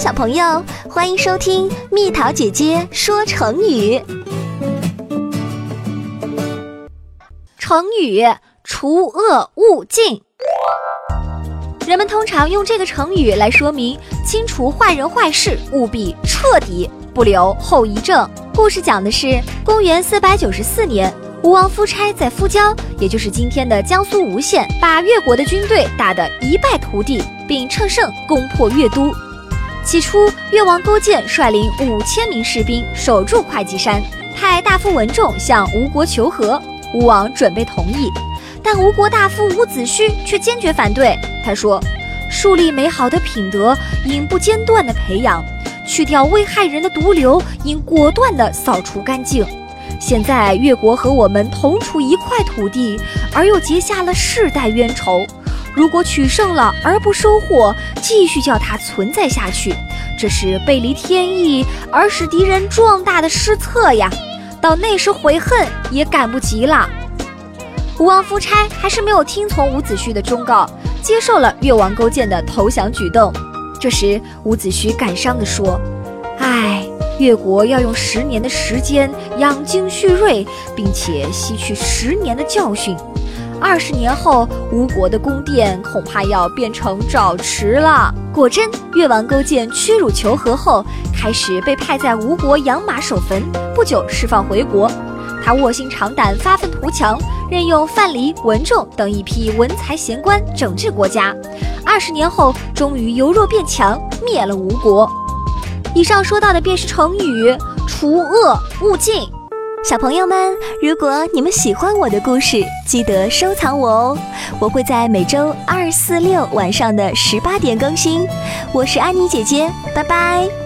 小朋友，欢迎收听蜜桃姐姐说成语。成语“除恶务尽”，人们通常用这个成语来说明清除坏人坏事，务必彻底，不留后遗症。故事讲的是公元四百九十四年，吴王夫差在夫交，也就是今天的江苏吴县，把越国的军队打得一败涂地，并乘胜攻破越都。起初，越王勾践率领五千名士兵守住会稽山，派大夫文仲向吴国求和。吴王准备同意，但吴国大夫伍子胥却坚决反对。他说：“树立美好的品德应不间断地培养，去掉危害人的毒瘤应果断地扫除干净。现在越国和我们同处一块土地，而又结下了世代冤仇。”如果取胜了而不收获，继续叫它存在下去，这是背离天意而使敌人壮大的失策呀！到那时悔恨也赶不及了。吴王夫差还是没有听从伍子胥的忠告，接受了越王勾践的投降举动。这时，伍子胥感伤地说：“唉，越国要用十年的时间养精蓄锐，并且吸取十年的教训。”二十年后，吴国的宫殿恐怕要变成沼池了。果真，越王勾践屈辱求和后，开始被派在吴国养马守坟，不久释放回国。他卧薪尝胆，发愤图强，任用范蠡、文仲等一批文才贤官，整治国家。二十年后，终于由弱变强，灭了吴国。以上说到的便是成语“除恶务尽”。小朋友们，如果你们喜欢我的故事，记得收藏我哦！我会在每周二、四、六晚上的十八点更新。我是安妮姐姐，拜拜。